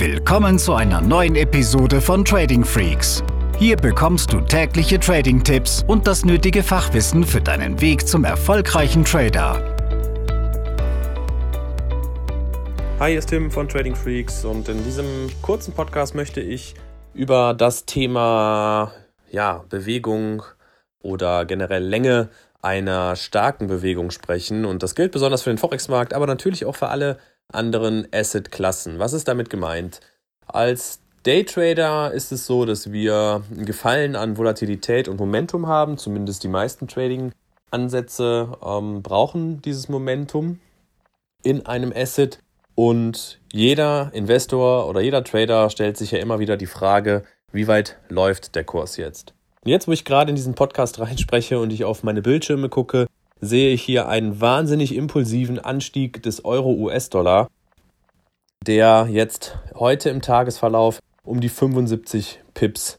Willkommen zu einer neuen Episode von Trading Freaks. Hier bekommst du tägliche Trading-Tipps und das nötige Fachwissen für deinen Weg zum erfolgreichen Trader. Hi, hier ist Tim von Trading Freaks und in diesem kurzen Podcast möchte ich über das Thema ja, Bewegung oder generell Länge einer starken Bewegung sprechen. Und das gilt besonders für den Forex-Markt, aber natürlich auch für alle anderen Asset-Klassen. Was ist damit gemeint? Als Daytrader ist es so, dass wir einen Gefallen an Volatilität und Momentum haben. Zumindest die meisten Trading-Ansätze ähm, brauchen dieses Momentum in einem Asset. Und jeder Investor oder jeder Trader stellt sich ja immer wieder die Frage, wie weit läuft der Kurs jetzt? Jetzt, wo ich gerade in diesen Podcast reinspreche und ich auf meine Bildschirme gucke, sehe ich hier einen wahnsinnig impulsiven Anstieg des Euro-US-Dollar, der jetzt heute im Tagesverlauf um die 75 Pips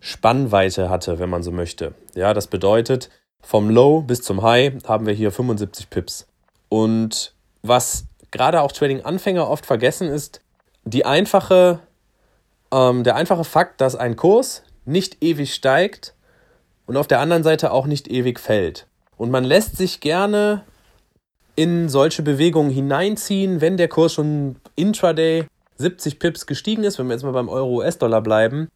Spannweite hatte, wenn man so möchte. Ja, das bedeutet, vom Low bis zum High haben wir hier 75 Pips. Und was gerade auch Trading-Anfänger oft vergessen ist, die einfache, ähm, der einfache Fakt, dass ein Kurs nicht ewig steigt und auf der anderen Seite auch nicht ewig fällt. Und man lässt sich gerne in solche Bewegungen hineinziehen, wenn der Kurs schon intraday 70 Pips gestiegen ist, wenn wir jetzt mal beim Euro-US-Dollar bleiben,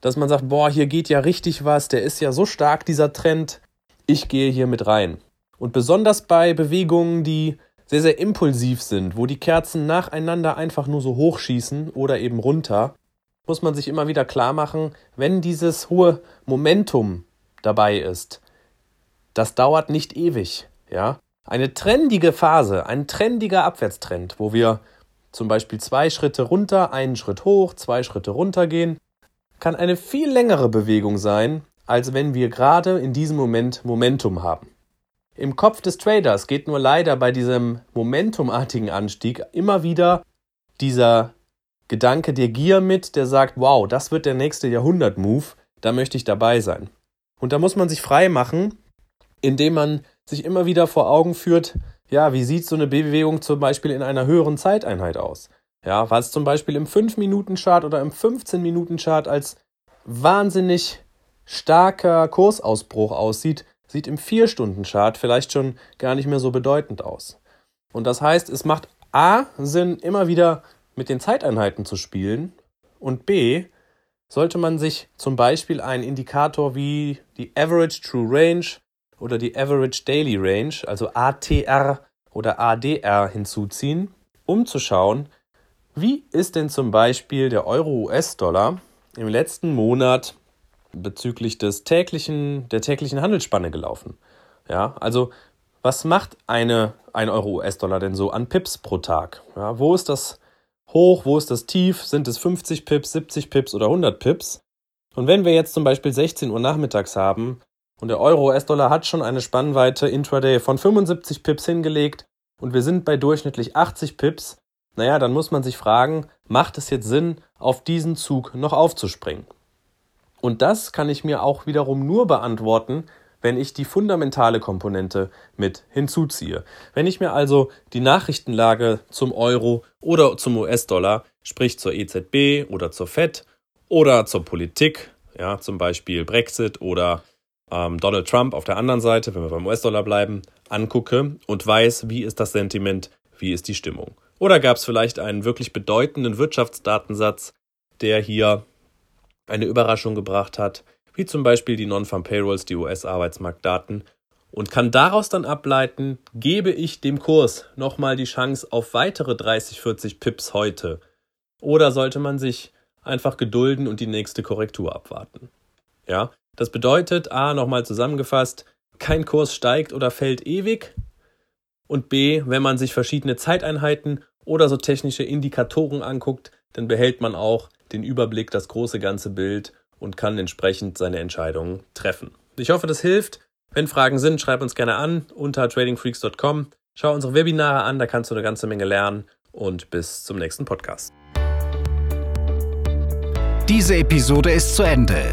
dass man sagt, boah, hier geht ja richtig was, der ist ja so stark, dieser Trend, ich gehe hier mit rein. Und besonders bei Bewegungen, die sehr, sehr impulsiv sind, wo die Kerzen nacheinander einfach nur so hochschießen oder eben runter, muss man sich immer wieder klar machen, wenn dieses hohe Momentum dabei ist, das dauert nicht ewig, ja. Eine trendige Phase, ein trendiger Abwärtstrend, wo wir zum Beispiel zwei Schritte runter, einen Schritt hoch, zwei Schritte runter gehen, kann eine viel längere Bewegung sein, als wenn wir gerade in diesem Moment Momentum haben. Im Kopf des Traders geht nur leider bei diesem momentumartigen Anstieg immer wieder dieser Gedanke der Gier mit, der sagt, wow, das wird der nächste Jahrhundert-Move, da möchte ich dabei sein. Und da muss man sich frei machen indem man sich immer wieder vor Augen führt, ja, wie sieht so eine Bewegung zum Beispiel in einer höheren Zeiteinheit aus? Ja, was zum Beispiel im 5-Minuten-Chart oder im 15-Minuten-Chart als wahnsinnig starker Kursausbruch aussieht, sieht im 4-Stunden-Chart vielleicht schon gar nicht mehr so bedeutend aus. Und das heißt, es macht A Sinn, immer wieder mit den Zeiteinheiten zu spielen und B sollte man sich zum Beispiel einen Indikator wie die Average True Range oder die Average Daily Range, also ATR oder ADR hinzuziehen, um zu schauen, wie ist denn zum Beispiel der Euro-US-Dollar im letzten Monat bezüglich des täglichen, der täglichen Handelsspanne gelaufen? Ja, also was macht eine, ein Euro-US-Dollar denn so an Pips pro Tag? Ja, wo ist das hoch, wo ist das tief? Sind es 50 Pips, 70 Pips oder 100 Pips? Und wenn wir jetzt zum Beispiel 16 Uhr nachmittags haben, und der Euro-US-Dollar hat schon eine Spannweite intraday von 75 Pips hingelegt und wir sind bei durchschnittlich 80 Pips. Naja, dann muss man sich fragen, macht es jetzt Sinn, auf diesen Zug noch aufzuspringen? Und das kann ich mir auch wiederum nur beantworten, wenn ich die fundamentale Komponente mit hinzuziehe. Wenn ich mir also die Nachrichtenlage zum Euro oder zum US-Dollar, sprich zur EZB oder zur Fed oder zur Politik, ja, zum Beispiel Brexit oder ähm, Donald Trump auf der anderen Seite, wenn wir beim US-Dollar bleiben, angucke und weiß, wie ist das Sentiment, wie ist die Stimmung. Oder gab es vielleicht einen wirklich bedeutenden Wirtschaftsdatensatz, der hier eine Überraschung gebracht hat, wie zum Beispiel die Non-Farm Payrolls, die US-Arbeitsmarktdaten, und kann daraus dann ableiten, gebe ich dem Kurs nochmal die Chance auf weitere 30, 40 Pips heute? Oder sollte man sich einfach gedulden und die nächste Korrektur abwarten? Ja, das bedeutet, a, nochmal zusammengefasst, kein Kurs steigt oder fällt ewig. Und b, wenn man sich verschiedene Zeiteinheiten oder so technische Indikatoren anguckt, dann behält man auch den Überblick, das große ganze Bild und kann entsprechend seine Entscheidungen treffen. Ich hoffe, das hilft. Wenn Fragen sind, schreib uns gerne an unter tradingfreaks.com. Schau unsere Webinare an, da kannst du eine ganze Menge lernen und bis zum nächsten Podcast. Diese Episode ist zu Ende.